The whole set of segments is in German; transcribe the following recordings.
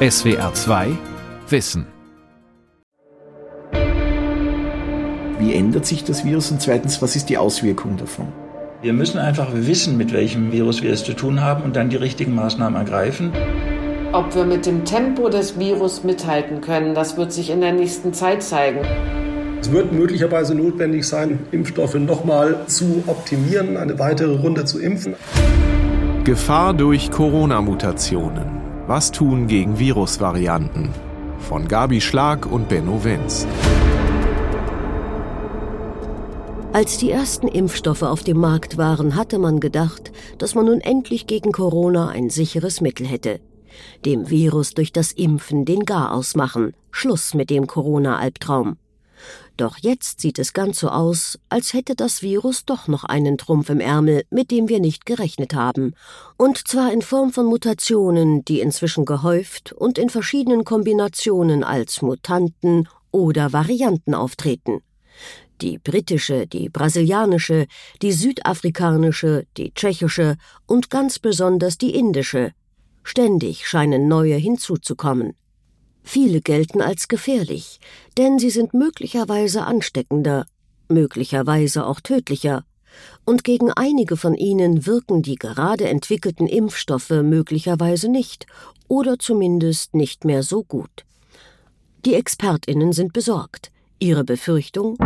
SWR 2 Wissen. Wie ändert sich das Virus und zweitens, was ist die Auswirkung davon? Wir müssen einfach wissen, mit welchem Virus wir es zu tun haben und dann die richtigen Maßnahmen ergreifen. Ob wir mit dem Tempo des Virus mithalten können, das wird sich in der nächsten Zeit zeigen. Es wird möglicherweise notwendig sein, Impfstoffe nochmal zu optimieren, eine weitere Runde zu impfen. Gefahr durch Corona-Mutationen. Was tun gegen Virusvarianten? Von Gabi Schlag und Benno Wenz. Als die ersten Impfstoffe auf dem Markt waren, hatte man gedacht, dass man nun endlich gegen Corona ein sicheres Mittel hätte. Dem Virus durch das Impfen den Garaus machen. Schluss mit dem Corona-Albtraum. Doch jetzt sieht es ganz so aus, als hätte das Virus doch noch einen Trumpf im Ärmel, mit dem wir nicht gerechnet haben. Und zwar in Form von Mutationen, die inzwischen gehäuft und in verschiedenen Kombinationen als Mutanten oder Varianten auftreten die britische, die brasilianische, die südafrikanische, die tschechische und ganz besonders die indische. Ständig scheinen neue hinzuzukommen. Viele gelten als gefährlich, denn sie sind möglicherweise ansteckender, möglicherweise auch tödlicher, und gegen einige von ihnen wirken die gerade entwickelten Impfstoffe möglicherweise nicht oder zumindest nicht mehr so gut. Die Expertinnen sind besorgt. Ihre Befürchtung?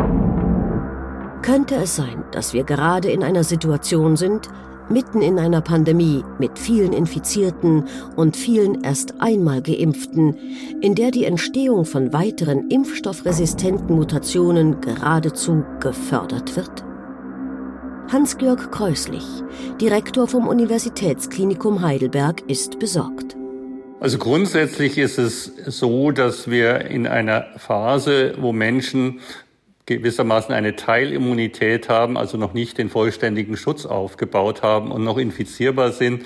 Könnte es sein, dass wir gerade in einer Situation sind, mitten in einer Pandemie mit vielen Infizierten und vielen erst einmal geimpften, in der die Entstehung von weiteren impfstoffresistenten Mutationen geradezu gefördert wird? Hans-Georg Kreuslich, Direktor vom Universitätsklinikum Heidelberg, ist besorgt. Also grundsätzlich ist es so, dass wir in einer Phase, wo Menschen gewissermaßen eine Teilimmunität haben, also noch nicht den vollständigen Schutz aufgebaut haben und noch infizierbar sind,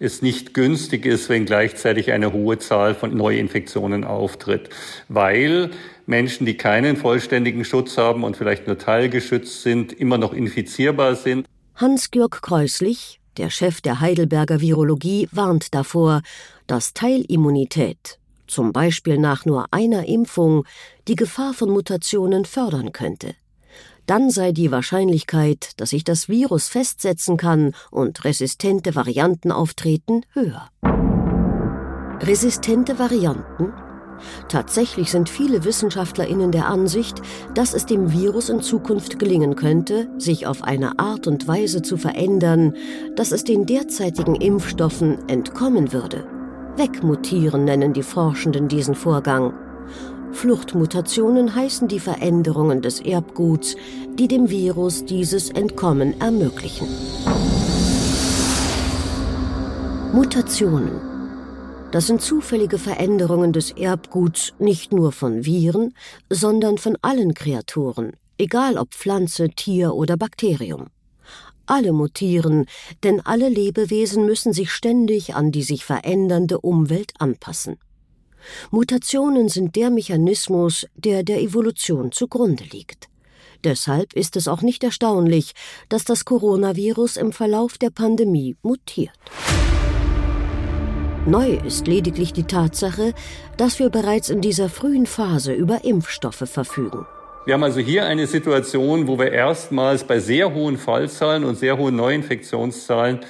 es nicht günstig ist, wenn gleichzeitig eine hohe Zahl von Neuinfektionen auftritt, weil Menschen, die keinen vollständigen Schutz haben und vielleicht nur teilgeschützt sind, immer noch infizierbar sind. Hans-Georg Kreuslich, der Chef der Heidelberger Virologie, warnt davor, dass Teilimmunität zum Beispiel nach nur einer Impfung, die Gefahr von Mutationen fördern könnte. Dann sei die Wahrscheinlichkeit, dass sich das Virus festsetzen kann und resistente Varianten auftreten, höher. Resistente Varianten? Tatsächlich sind viele Wissenschaftlerinnen der Ansicht, dass es dem Virus in Zukunft gelingen könnte, sich auf eine Art und Weise zu verändern, dass es den derzeitigen Impfstoffen entkommen würde. Wegmutieren nennen die Forschenden diesen Vorgang. Fluchtmutationen heißen die Veränderungen des Erbguts, die dem Virus dieses Entkommen ermöglichen. Mutationen. Das sind zufällige Veränderungen des Erbguts nicht nur von Viren, sondern von allen Kreaturen, egal ob Pflanze, Tier oder Bakterium alle mutieren, denn alle Lebewesen müssen sich ständig an die sich verändernde Umwelt anpassen. Mutationen sind der Mechanismus, der der Evolution zugrunde liegt. Deshalb ist es auch nicht erstaunlich, dass das Coronavirus im Verlauf der Pandemie mutiert. Neu ist lediglich die Tatsache, dass wir bereits in dieser frühen Phase über Impfstoffe verfügen. Wir haben also hier eine Situation, wo wir erstmals bei sehr hohen Fallzahlen und sehr hohen Neuinfektionszahlen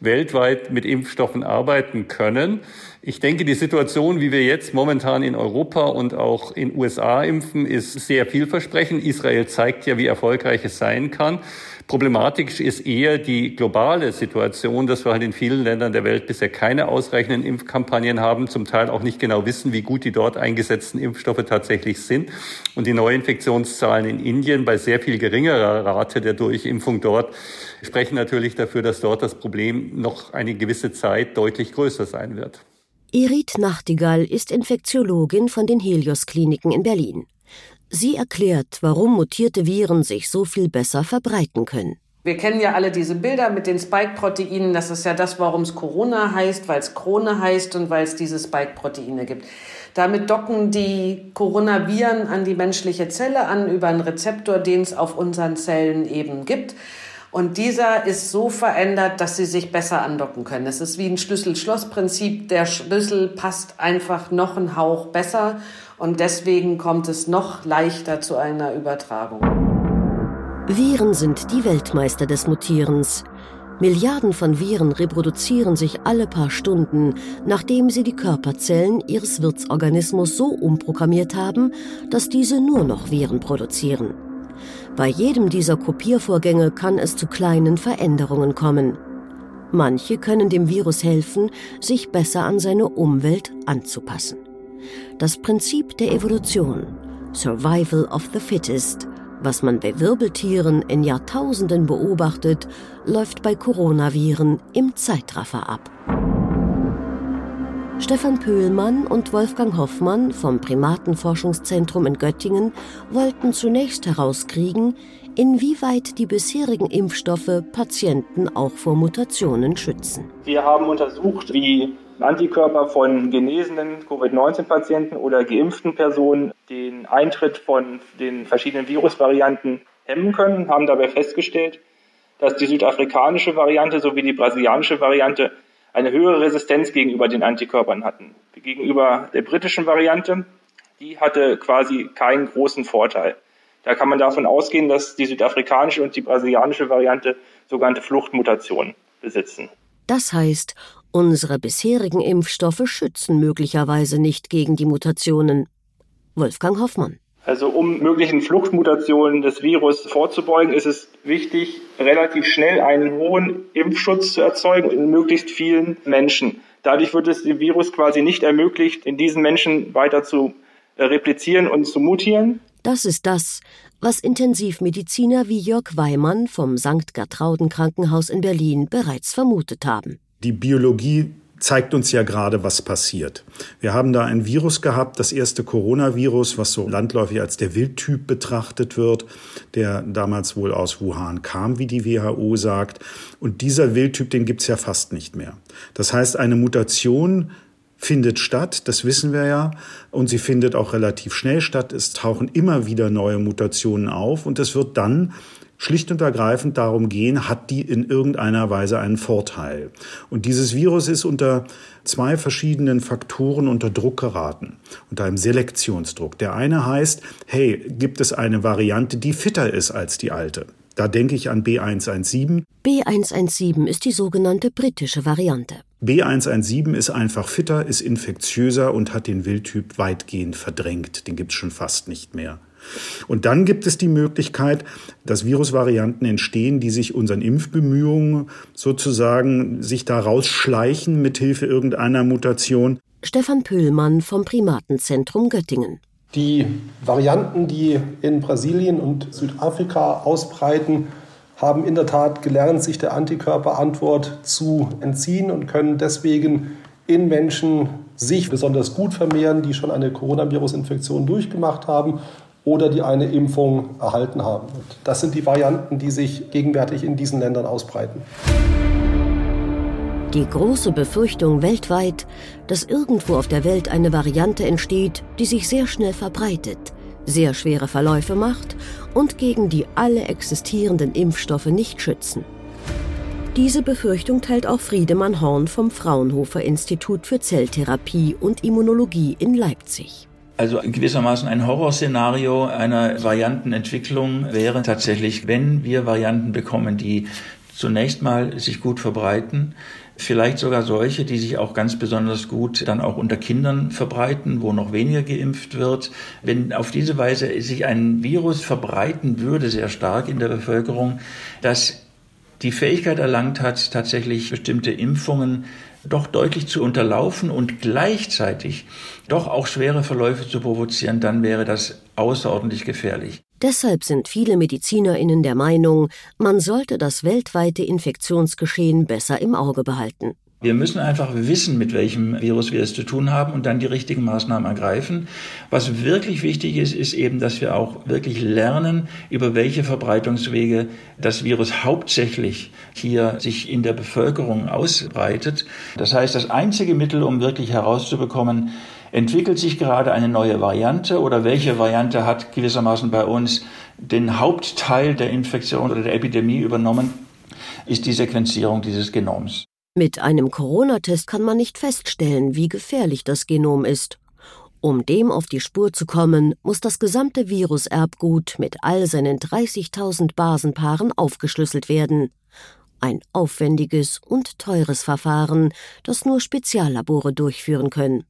weltweit mit Impfstoffen arbeiten können. Ich denke, die Situation, wie wir jetzt momentan in Europa und auch in USA impfen, ist sehr vielversprechend. Israel zeigt ja, wie erfolgreich es sein kann. Problematisch ist eher die globale Situation, dass wir halt in vielen Ländern der Welt bisher keine ausreichenden Impfkampagnen haben, zum Teil auch nicht genau wissen, wie gut die dort eingesetzten Impfstoffe tatsächlich sind. Und die Neuinfektionszahlen in Indien bei sehr viel geringerer Rate der Durchimpfung dort sprechen natürlich dafür, dass dort das Problem noch eine gewisse Zeit deutlich größer sein wird. Irit Nachtigall ist Infektiologin von den Helios Kliniken in Berlin. Sie erklärt, warum mutierte Viren sich so viel besser verbreiten können. Wir kennen ja alle diese Bilder mit den Spike-Proteinen. Das ist ja das, warum es Corona heißt, weil es Krone heißt und weil es diese Spike-Proteine gibt. Damit docken die Coronaviren an die menschliche Zelle an über einen Rezeptor, den es auf unseren Zellen eben gibt. Und dieser ist so verändert, dass sie sich besser andocken können. Es ist wie ein Schlüssel-Schloss-Prinzip. Der Schlüssel passt einfach noch einen Hauch besser und deswegen kommt es noch leichter zu einer Übertragung. Viren sind die Weltmeister des Mutierens. Milliarden von Viren reproduzieren sich alle paar Stunden, nachdem sie die Körperzellen ihres Wirtsorganismus so umprogrammiert haben, dass diese nur noch Viren produzieren. Bei jedem dieser Kopiervorgänge kann es zu kleinen Veränderungen kommen. Manche können dem Virus helfen, sich besser an seine Umwelt anzupassen. Das Prinzip der Evolution, Survival of the Fittest, was man bei Wirbeltieren in Jahrtausenden beobachtet, läuft bei Coronaviren im Zeitraffer ab. Stefan Pöhlmann und Wolfgang Hoffmann vom Primatenforschungszentrum in Göttingen wollten zunächst herauskriegen, inwieweit die bisherigen Impfstoffe Patienten auch vor Mutationen schützen. Wir haben untersucht, wie Antikörper von genesenen Covid-19-Patienten oder geimpften Personen den Eintritt von den verschiedenen Virusvarianten hemmen können, haben dabei festgestellt, dass die südafrikanische Variante sowie die brasilianische Variante eine höhere Resistenz gegenüber den Antikörpern hatten. Gegenüber der britischen Variante, die hatte quasi keinen großen Vorteil. Da kann man davon ausgehen, dass die südafrikanische und die brasilianische Variante sogenannte Fluchtmutationen besitzen. Das heißt, Unsere bisherigen Impfstoffe schützen möglicherweise nicht gegen die Mutationen. Wolfgang Hoffmann. Also um möglichen Fluchtmutationen des Virus vorzubeugen, ist es wichtig, relativ schnell einen hohen Impfschutz zu erzeugen in möglichst vielen Menschen. Dadurch wird es dem Virus quasi nicht ermöglicht, in diesen Menschen weiter zu äh, replizieren und zu mutieren. Das ist das, was Intensivmediziner wie Jörg Weimann vom St. Gertrauden Krankenhaus in Berlin bereits vermutet haben. Die Biologie zeigt uns ja gerade, was passiert. Wir haben da ein Virus gehabt, das erste Coronavirus, was so landläufig als der Wildtyp betrachtet wird, der damals wohl aus Wuhan kam, wie die WHO sagt. Und dieser Wildtyp, den gibt's ja fast nicht mehr. Das heißt, eine Mutation findet statt, das wissen wir ja, und sie findet auch relativ schnell statt. Es tauchen immer wieder neue Mutationen auf und es wird dann schlicht und ergreifend darum gehen, hat die in irgendeiner Weise einen Vorteil. Und dieses Virus ist unter zwei verschiedenen Faktoren unter Druck geraten, unter einem Selektionsdruck. Der eine heißt, hey, gibt es eine Variante, die fitter ist als die alte? Da denke ich an B117. B117 ist die sogenannte britische Variante. B117 ist einfach fitter, ist infektiöser und hat den Wildtyp weitgehend verdrängt. Den gibt es schon fast nicht mehr. Und dann gibt es die Möglichkeit, dass Virusvarianten entstehen, die sich unseren Impfbemühungen sozusagen sich da rausschleichen mithilfe irgendeiner Mutation. Stefan Pöhlmann vom Primatenzentrum Göttingen. Die Varianten, die in Brasilien und Südafrika ausbreiten, haben in der Tat gelernt, sich der Antikörperantwort zu entziehen und können deswegen in Menschen sich besonders gut vermehren, die schon eine Coronavirus-Infektion durchgemacht haben oder die eine Impfung erhalten haben. Und das sind die Varianten, die sich gegenwärtig in diesen Ländern ausbreiten. Die große Befürchtung weltweit, dass irgendwo auf der Welt eine Variante entsteht, die sich sehr schnell verbreitet, sehr schwere Verläufe macht und gegen die alle existierenden Impfstoffe nicht schützen. Diese Befürchtung teilt auch Friedemann Horn vom Fraunhofer Institut für Zelltherapie und Immunologie in Leipzig. Also gewissermaßen ein Horrorszenario einer Variantenentwicklung wäre tatsächlich, wenn wir Varianten bekommen, die zunächst mal sich gut verbreiten, vielleicht sogar solche, die sich auch ganz besonders gut dann auch unter Kindern verbreiten, wo noch weniger geimpft wird. Wenn auf diese Weise sich ein Virus verbreiten würde, sehr stark in der Bevölkerung, das die Fähigkeit erlangt hat, tatsächlich bestimmte Impfungen doch deutlich zu unterlaufen und gleichzeitig doch auch schwere Verläufe zu provozieren, dann wäre das außerordentlich gefährlich. Deshalb sind viele Medizinerinnen der Meinung, man sollte das weltweite Infektionsgeschehen besser im Auge behalten. Wir müssen einfach wissen, mit welchem Virus wir es zu tun haben und dann die richtigen Maßnahmen ergreifen. Was wirklich wichtig ist, ist eben, dass wir auch wirklich lernen, über welche Verbreitungswege das Virus hauptsächlich hier sich in der Bevölkerung ausbreitet. Das heißt, das einzige Mittel, um wirklich herauszubekommen, entwickelt sich gerade eine neue Variante oder welche Variante hat gewissermaßen bei uns den Hauptteil der Infektion oder der Epidemie übernommen, ist die Sequenzierung dieses Genoms. Mit einem Corona-Test kann man nicht feststellen, wie gefährlich das Genom ist. Um dem auf die Spur zu kommen, muss das gesamte Viruserbgut mit all seinen 30.000 Basenpaaren aufgeschlüsselt werden. Ein aufwendiges und teures Verfahren, das nur Speziallabore durchführen können.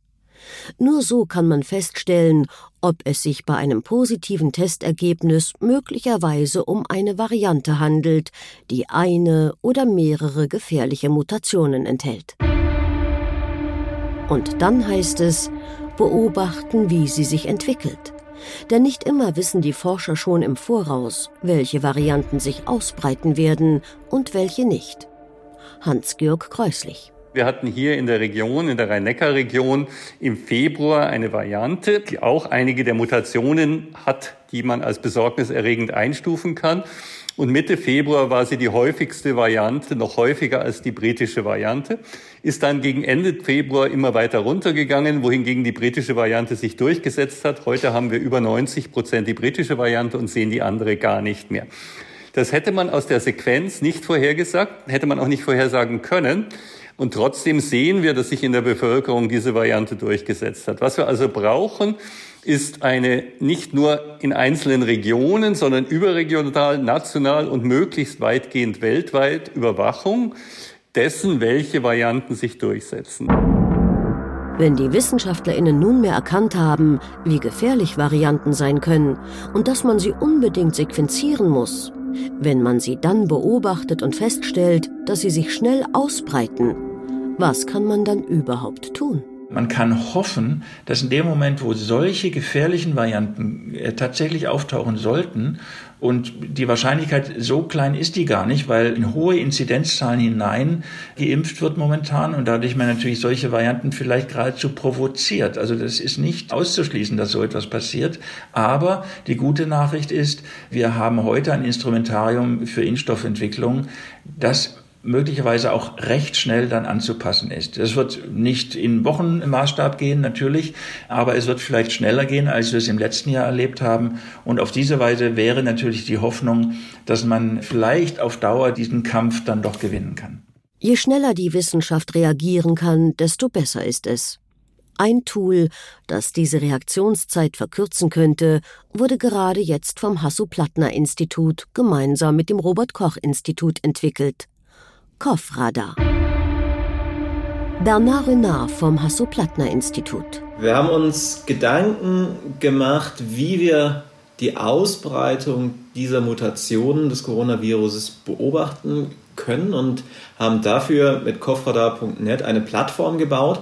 Nur so kann man feststellen, ob es sich bei einem positiven Testergebnis möglicherweise um eine Variante handelt, die eine oder mehrere gefährliche Mutationen enthält. Und dann heißt es, beobachten, wie sie sich entwickelt. Denn nicht immer wissen die Forscher schon im Voraus, welche Varianten sich ausbreiten werden und welche nicht. Hans-Georg Kreuslich. Wir hatten hier in der Region, in der Rhein-Neckar-Region im Februar eine Variante, die auch einige der Mutationen hat, die man als besorgniserregend einstufen kann. Und Mitte Februar war sie die häufigste Variante, noch häufiger als die britische Variante, ist dann gegen Ende Februar immer weiter runtergegangen, wohingegen die britische Variante sich durchgesetzt hat. Heute haben wir über 90 Prozent die britische Variante und sehen die andere gar nicht mehr. Das hätte man aus der Sequenz nicht vorhergesagt, hätte man auch nicht vorhersagen können. Und trotzdem sehen wir, dass sich in der Bevölkerung diese Variante durchgesetzt hat. Was wir also brauchen, ist eine nicht nur in einzelnen Regionen, sondern überregional, national und möglichst weitgehend weltweit Überwachung dessen, welche Varianten sich durchsetzen. Wenn die Wissenschaftlerinnen nunmehr erkannt haben, wie gefährlich Varianten sein können und dass man sie unbedingt sequenzieren muss, wenn man sie dann beobachtet und feststellt, dass sie sich schnell ausbreiten, was kann man dann überhaupt tun? Man kann hoffen, dass in dem Moment, wo solche gefährlichen Varianten äh, tatsächlich auftauchen sollten, und die Wahrscheinlichkeit so klein ist die gar nicht, weil in hohe Inzidenzzahlen hinein geimpft wird momentan und dadurch man natürlich solche Varianten vielleicht geradezu provoziert. Also das ist nicht auszuschließen, dass so etwas passiert. Aber die gute Nachricht ist, wir haben heute ein Instrumentarium für Impfstoffentwicklung, das möglicherweise auch recht schnell dann anzupassen ist. Es wird nicht in Wochenmaßstab gehen, natürlich, aber es wird vielleicht schneller gehen, als wir es im letzten Jahr erlebt haben. Und auf diese Weise wäre natürlich die Hoffnung, dass man vielleicht auf Dauer diesen Kampf dann doch gewinnen kann. Je schneller die Wissenschaft reagieren kann, desto besser ist es. Ein Tool, das diese Reaktionszeit verkürzen könnte, wurde gerade jetzt vom Hasso-Plattner-Institut gemeinsam mit dem Robert-Koch-Institut entwickelt. Kopfradar. Bernard Renard vom Hasso-Plattner-Institut. Wir haben uns Gedanken gemacht, wie wir die Ausbreitung dieser Mutationen des Coronaviruses beobachten können und haben dafür mit Kopfradar.net eine Plattform gebaut,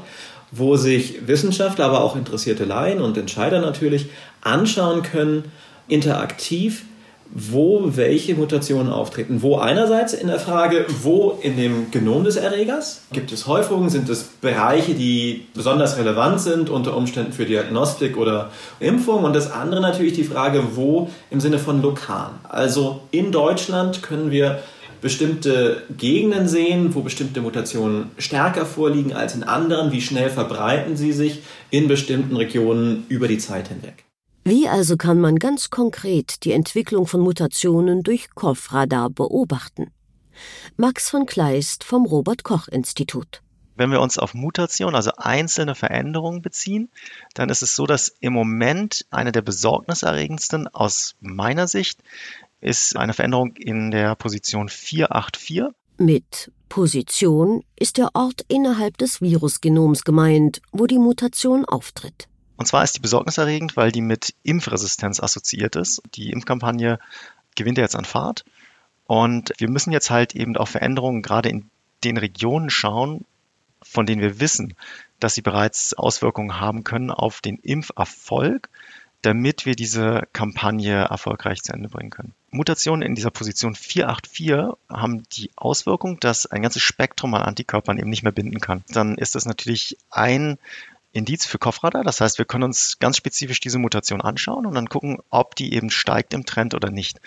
wo sich Wissenschaftler, aber auch interessierte Laien und Entscheider natürlich anschauen können, interaktiv, wo welche Mutationen auftreten. Wo einerseits in der Frage, wo in dem Genom des Erregers gibt es Häufungen, sind es Bereiche, die besonders relevant sind, unter Umständen für Diagnostik oder Impfung. Und das andere natürlich die Frage, wo im Sinne von lokal. Also in Deutschland können wir bestimmte Gegenden sehen, wo bestimmte Mutationen stärker vorliegen als in anderen, wie schnell verbreiten sie sich in bestimmten Regionen über die Zeit hinweg. Wie also kann man ganz konkret die Entwicklung von Mutationen durch Kopfradar beobachten? Max von Kleist vom Robert Koch Institut. Wenn wir uns auf Mutation, also einzelne Veränderungen beziehen, dann ist es so, dass im Moment eine der besorgniserregendsten aus meiner Sicht ist eine Veränderung in der Position 484. Mit Position ist der Ort innerhalb des Virusgenoms gemeint, wo die Mutation auftritt. Und zwar ist die besorgniserregend, weil die mit Impfresistenz assoziiert ist. Die Impfkampagne gewinnt jetzt an Fahrt. Und wir müssen jetzt halt eben auf Veränderungen gerade in den Regionen schauen, von denen wir wissen, dass sie bereits Auswirkungen haben können auf den Impferfolg, damit wir diese Kampagne erfolgreich zu Ende bringen können. Mutationen in dieser Position 484 haben die Auswirkung, dass ein ganzes Spektrum an Antikörpern eben nicht mehr binden kann. Dann ist das natürlich ein Indiz für Kopfradar. Das heißt, wir können uns ganz spezifisch diese Mutation anschauen und dann gucken, ob die eben steigt im Trend oder nicht.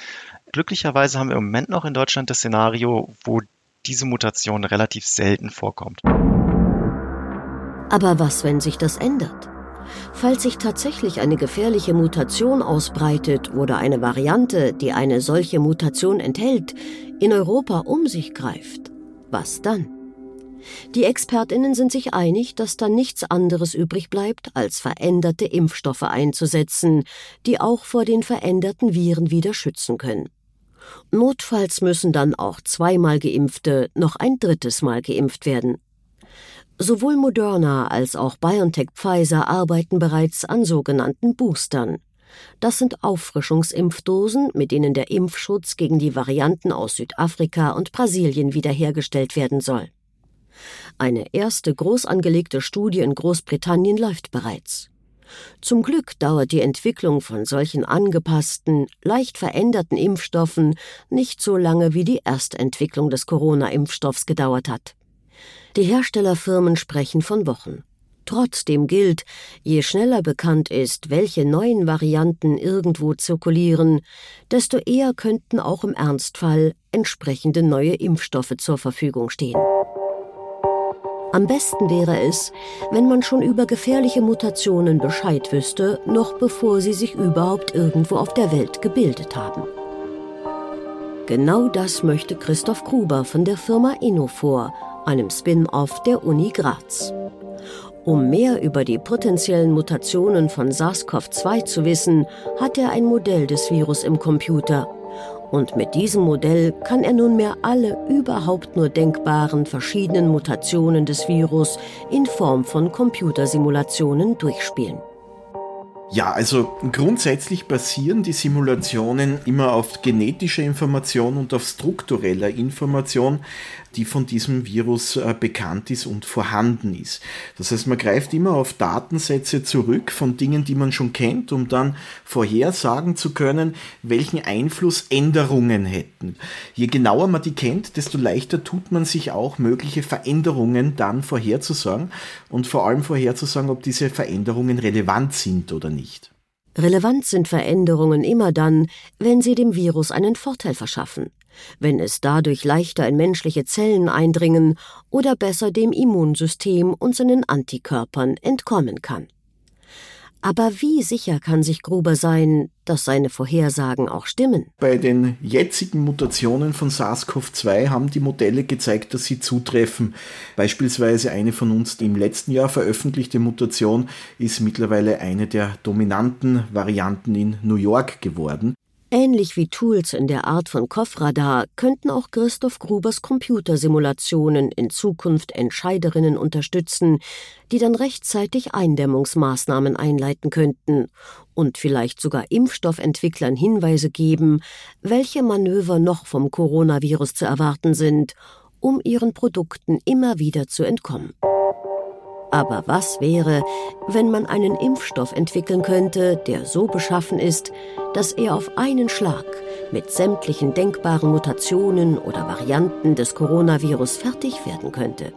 Glücklicherweise haben wir im Moment noch in Deutschland das Szenario, wo diese Mutation relativ selten vorkommt. Aber was, wenn sich das ändert? falls sich tatsächlich eine gefährliche Mutation ausbreitet oder eine Variante, die eine solche Mutation enthält, in Europa um sich greift, was dann? Die Expertinnen sind sich einig, dass dann nichts anderes übrig bleibt, als veränderte Impfstoffe einzusetzen, die auch vor den veränderten Viren wieder schützen können. Notfalls müssen dann auch zweimal geimpfte noch ein drittes Mal geimpft werden. Sowohl Moderna als auch BioNTech Pfizer arbeiten bereits an sogenannten Boostern. Das sind Auffrischungsimpfdosen, mit denen der Impfschutz gegen die Varianten aus Südafrika und Brasilien wiederhergestellt werden soll. Eine erste groß angelegte Studie in Großbritannien läuft bereits. Zum Glück dauert die Entwicklung von solchen angepassten, leicht veränderten Impfstoffen nicht so lange wie die Erstentwicklung des Corona-Impfstoffs gedauert hat. Die Herstellerfirmen sprechen von Wochen. Trotzdem gilt, je schneller bekannt ist, welche neuen Varianten irgendwo zirkulieren, desto eher könnten auch im Ernstfall entsprechende neue Impfstoffe zur Verfügung stehen. Am besten wäre es, wenn man schon über gefährliche Mutationen Bescheid wüsste, noch bevor sie sich überhaupt irgendwo auf der Welt gebildet haben. Genau das möchte Christoph Gruber von der Firma Innofor, einem Spin-off der Uni Graz. Um mehr über die potenziellen Mutationen von SARS-CoV-2 zu wissen, hat er ein Modell des Virus im Computer und mit diesem Modell kann er nunmehr alle überhaupt nur denkbaren verschiedenen Mutationen des Virus in Form von Computersimulationen durchspielen. Ja, also grundsätzlich basieren die Simulationen immer auf genetischer Information und auf struktureller Information die von diesem Virus äh, bekannt ist und vorhanden ist. Das heißt, man greift immer auf Datensätze zurück von Dingen, die man schon kennt, um dann vorhersagen zu können, welchen Einfluss Änderungen hätten. Je genauer man die kennt, desto leichter tut man sich auch mögliche Veränderungen dann vorherzusagen und vor allem vorherzusagen, ob diese Veränderungen relevant sind oder nicht. Relevant sind Veränderungen immer dann, wenn sie dem Virus einen Vorteil verschaffen wenn es dadurch leichter in menschliche Zellen eindringen oder besser dem Immunsystem und seinen Antikörpern entkommen kann. Aber wie sicher kann sich Gruber sein, dass seine Vorhersagen auch stimmen? Bei den jetzigen Mutationen von SARS-CoV-2 haben die Modelle gezeigt, dass sie zutreffen. Beispielsweise eine von uns im letzten Jahr veröffentlichte Mutation ist mittlerweile eine der dominanten Varianten in New York geworden. Ähnlich wie Tools in der Art von Kopfradar könnten auch Christoph Grubers Computersimulationen in Zukunft Entscheiderinnen unterstützen, die dann rechtzeitig Eindämmungsmaßnahmen einleiten könnten und vielleicht sogar Impfstoffentwicklern Hinweise geben, welche Manöver noch vom Coronavirus zu erwarten sind, um ihren Produkten immer wieder zu entkommen. Aber was wäre, wenn man einen Impfstoff entwickeln könnte, der so beschaffen ist, dass er auf einen Schlag mit sämtlichen denkbaren Mutationen oder Varianten des Coronavirus fertig werden könnte?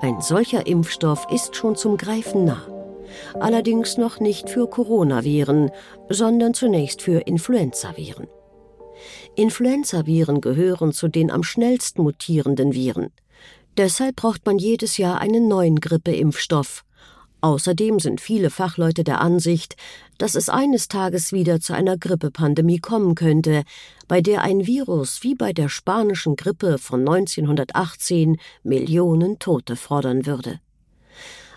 Ein solcher Impfstoff ist schon zum Greifen nah. Allerdings noch nicht für Coronaviren, sondern zunächst für Influenzaviren. Influenzaviren gehören zu den am schnellsten mutierenden Viren. Deshalb braucht man jedes Jahr einen neuen Grippeimpfstoff. Außerdem sind viele Fachleute der Ansicht, dass es eines Tages wieder zu einer Grippepandemie kommen könnte, bei der ein Virus wie bei der spanischen Grippe von 1918 Millionen Tote fordern würde.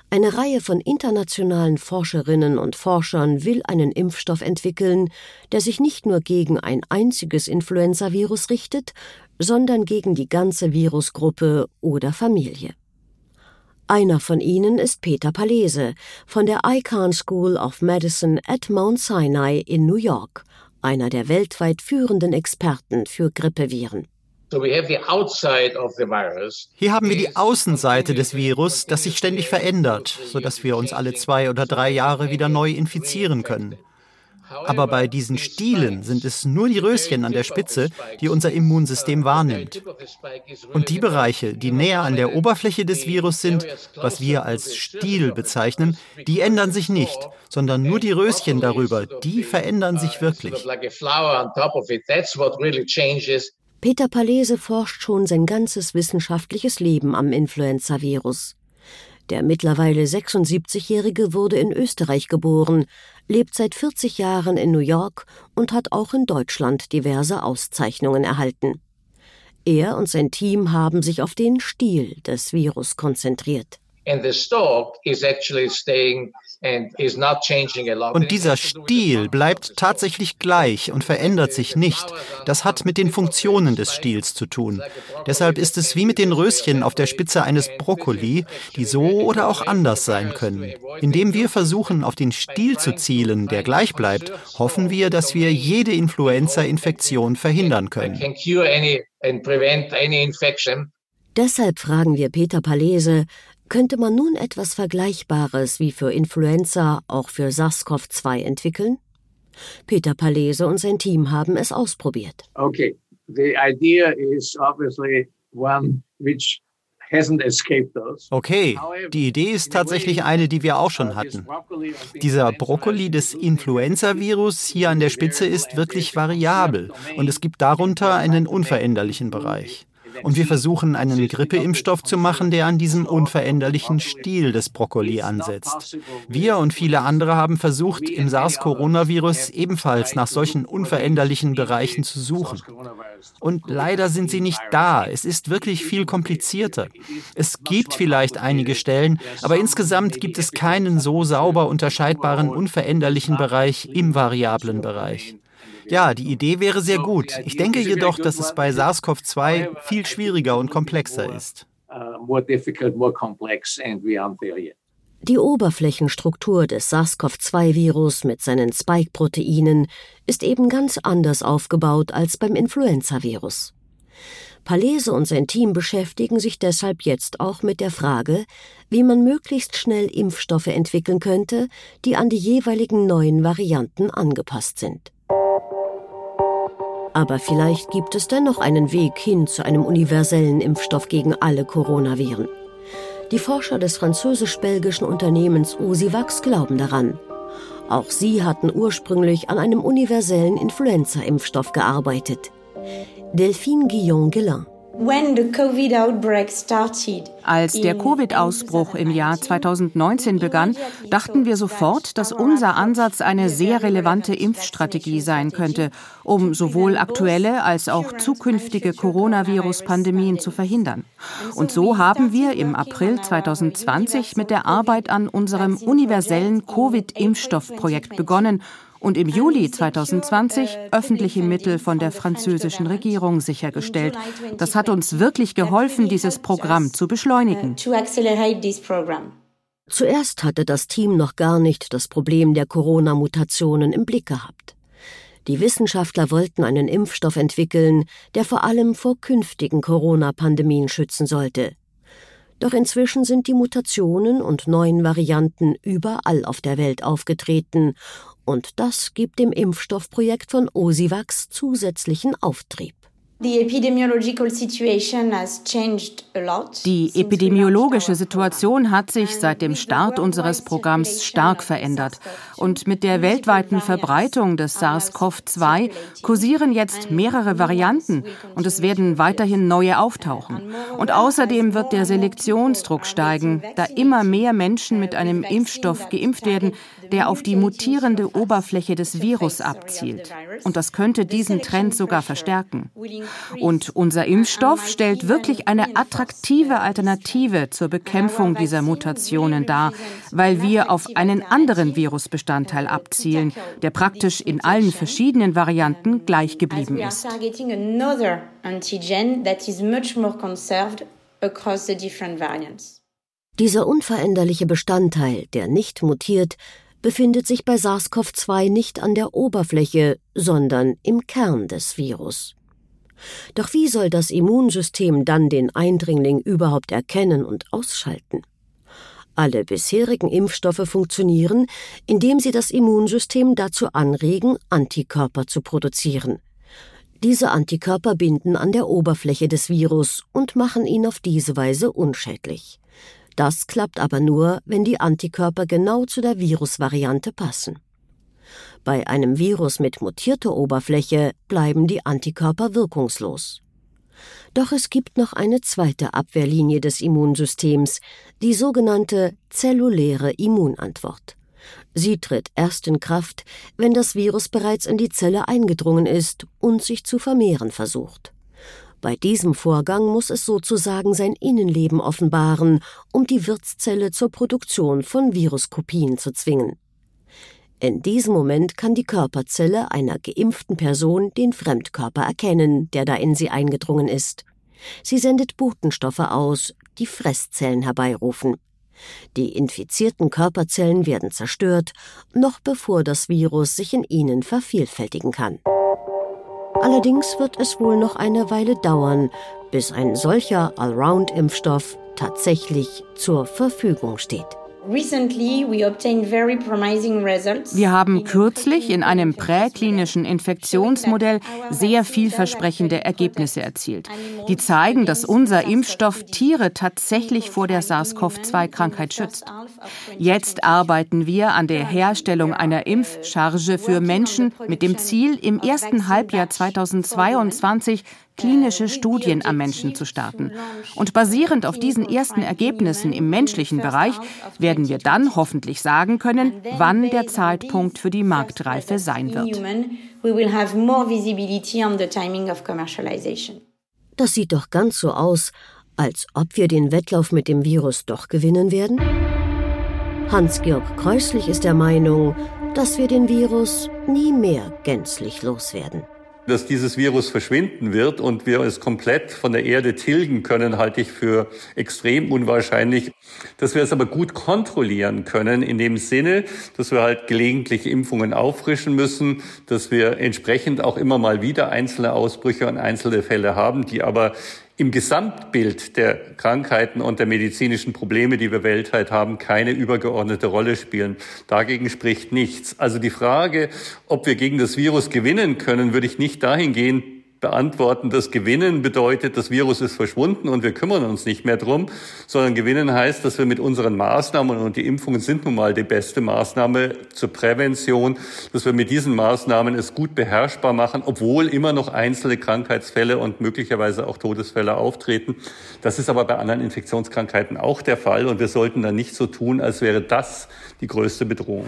Eine Reihe von internationalen Forscherinnen und Forschern will einen Impfstoff entwickeln, der sich nicht nur gegen ein einziges Influenzavirus richtet, sondern gegen die ganze Virusgruppe oder Familie. Einer von ihnen ist Peter Palese von der Icahn School of Medicine at Mount Sinai in New York, einer der weltweit führenden Experten für Grippeviren. Hier haben wir die Außenseite des Virus, das sich ständig verändert, sodass wir uns alle zwei oder drei Jahre wieder neu infizieren können. Aber bei diesen Stielen sind es nur die Röschen an der Spitze, die unser Immunsystem wahrnimmt. Und die Bereiche, die näher an der Oberfläche des Virus sind, was wir als Stiel bezeichnen, die ändern sich nicht, sondern nur die Röschen darüber, die verändern sich wirklich. Peter Palese forscht schon sein ganzes wissenschaftliches Leben am Influenza-Virus. Der mittlerweile 76-Jährige wurde in Österreich geboren, lebt seit 40 Jahren in New York und hat auch in Deutschland diverse Auszeichnungen erhalten. Er und sein Team haben sich auf den Stil des Virus konzentriert. Und dieser Stil bleibt tatsächlich gleich und verändert sich nicht. Das hat mit den Funktionen des Stils zu tun. Deshalb ist es wie mit den Röschen auf der Spitze eines Brokkoli, die so oder auch anders sein können. Indem wir versuchen, auf den Stil zu zielen, der gleich bleibt, hoffen wir, dass wir jede Influenza-Infektion verhindern können. Deshalb fragen wir Peter Palese, könnte man nun etwas Vergleichbares wie für Influenza auch für SARS-CoV-2 entwickeln? Peter Palese und sein Team haben es ausprobiert. Okay, the idea is obviously one which Okay, die Idee ist tatsächlich eine, die wir auch schon hatten. Dieser Brokkoli des Influenza-Virus hier an der Spitze ist wirklich variabel und es gibt darunter einen unveränderlichen Bereich. Und wir versuchen einen Grippeimpfstoff zu machen, der an diesem unveränderlichen Stil des Brokkoli ansetzt. Wir und viele andere haben versucht, im SARS-Coronavirus ebenfalls nach solchen unveränderlichen Bereichen zu suchen. Und leider sind sie nicht da. Es ist wirklich viel komplizierter. Es gibt vielleicht einige Stellen, aber insgesamt gibt es keinen so sauber unterscheidbaren unveränderlichen Bereich im variablen Bereich. Ja, die Idee wäre sehr gut. Ich denke jedoch, dass es bei SARS-CoV-2 viel schwieriger und komplexer ist. Die Oberflächenstruktur des SARS-CoV-2-Virus mit seinen Spike-Proteinen ist eben ganz anders aufgebaut als beim Influenza-Virus. Palese und sein Team beschäftigen sich deshalb jetzt auch mit der Frage, wie man möglichst schnell Impfstoffe entwickeln könnte, die an die jeweiligen neuen Varianten angepasst sind. Aber vielleicht gibt es dennoch einen Weg hin zu einem universellen Impfstoff gegen alle Coronaviren. Die Forscher des französisch-belgischen Unternehmens Osivax glauben daran. Auch sie hatten ursprünglich an einem universellen Influenza-Impfstoff gearbeitet. Delphine Guillon-Guillain als der Covid-Ausbruch im Jahr 2019 begann, dachten wir sofort, dass unser Ansatz eine sehr relevante Impfstrategie sein könnte, um sowohl aktuelle als auch zukünftige Coronavirus-Pandemien zu verhindern. Und so haben wir im April 2020 mit der Arbeit an unserem universellen Covid-Impfstoffprojekt begonnen und im Juli 2020 öffentliche Mittel von der französischen Regierung sichergestellt. Das hat uns wirklich geholfen, dieses Programm zu beschleunigen. Zuerst hatte das Team noch gar nicht das Problem der Corona-Mutationen im Blick gehabt. Die Wissenschaftler wollten einen Impfstoff entwickeln, der vor allem vor künftigen Corona-Pandemien schützen sollte. Doch inzwischen sind die Mutationen und neuen Varianten überall auf der Welt aufgetreten und das gibt dem Impfstoffprojekt von Osivax zusätzlichen Auftrieb. Die epidemiologische Situation hat sich seit dem Start unseres Programms stark verändert. Und mit der weltweiten Verbreitung des SARS-CoV-2 kursieren jetzt mehrere Varianten und es werden weiterhin neue auftauchen. Und außerdem wird der Selektionsdruck steigen, da immer mehr Menschen mit einem Impfstoff geimpft werden, der auf die mutierende Oberfläche des Virus abzielt. Und das könnte diesen Trend sogar verstärken. Und unser Impfstoff stellt wirklich eine attraktive Alternative zur Bekämpfung dieser Mutationen dar, weil wir auf einen anderen Virusbestandteil abzielen, der praktisch in allen verschiedenen Varianten gleich geblieben ist. Dieser unveränderliche Bestandteil, der nicht mutiert, befindet sich bei SARS-CoV-2 nicht an der Oberfläche, sondern im Kern des Virus. Doch wie soll das Immunsystem dann den Eindringling überhaupt erkennen und ausschalten? Alle bisherigen Impfstoffe funktionieren, indem sie das Immunsystem dazu anregen, Antikörper zu produzieren. Diese Antikörper binden an der Oberfläche des Virus und machen ihn auf diese Weise unschädlich. Das klappt aber nur, wenn die Antikörper genau zu der Virusvariante passen. Bei einem Virus mit mutierter Oberfläche bleiben die Antikörper wirkungslos. Doch es gibt noch eine zweite Abwehrlinie des Immunsystems, die sogenannte zelluläre Immunantwort. Sie tritt erst in Kraft, wenn das Virus bereits in die Zelle eingedrungen ist und sich zu vermehren versucht. Bei diesem Vorgang muss es sozusagen sein Innenleben offenbaren, um die Wirtszelle zur Produktion von Viruskopien zu zwingen. In diesem Moment kann die Körperzelle einer geimpften Person den Fremdkörper erkennen, der da in sie eingedrungen ist. Sie sendet Botenstoffe aus, die Fresszellen herbeirufen. Die infizierten Körperzellen werden zerstört, noch bevor das Virus sich in ihnen vervielfältigen kann. Allerdings wird es wohl noch eine Weile dauern, bis ein solcher Allround-Impfstoff tatsächlich zur Verfügung steht. Wir haben kürzlich in einem präklinischen Infektionsmodell sehr vielversprechende Ergebnisse erzielt, die zeigen, dass unser Impfstoff Tiere tatsächlich vor der SARS-CoV-2-Krankheit schützt. Jetzt arbeiten wir an der Herstellung einer Impfcharge für Menschen mit dem Ziel, im ersten Halbjahr 2022 klinische Studien am Menschen zu starten. Und basierend auf diesen ersten Ergebnissen im menschlichen Bereich werden wir dann hoffentlich sagen können, wann der Zeitpunkt für die Marktreife sein wird. Das sieht doch ganz so aus, als ob wir den Wettlauf mit dem Virus doch gewinnen werden. Hans-Georg Kreuslich ist der Meinung, dass wir den Virus nie mehr gänzlich loswerden dass dieses Virus verschwinden wird und wir es komplett von der Erde tilgen können, halte ich für extrem unwahrscheinlich. Dass wir es aber gut kontrollieren können, in dem Sinne, dass wir halt gelegentlich Impfungen auffrischen müssen, dass wir entsprechend auch immer mal wieder einzelne Ausbrüche und einzelne Fälle haben, die aber im Gesamtbild der Krankheiten und der medizinischen Probleme, die wir weltweit haben, keine übergeordnete Rolle spielen. Dagegen spricht nichts. Also die Frage, ob wir gegen das Virus gewinnen können, würde ich nicht dahingehend beantworten, dass Gewinnen bedeutet, das Virus ist verschwunden und wir kümmern uns nicht mehr drum, sondern Gewinnen heißt, dass wir mit unseren Maßnahmen, und die Impfungen sind nun mal die beste Maßnahme zur Prävention, dass wir mit diesen Maßnahmen es gut beherrschbar machen, obwohl immer noch einzelne Krankheitsfälle und möglicherweise auch Todesfälle auftreten. Das ist aber bei anderen Infektionskrankheiten auch der Fall und wir sollten dann nicht so tun, als wäre das die größte Bedrohung.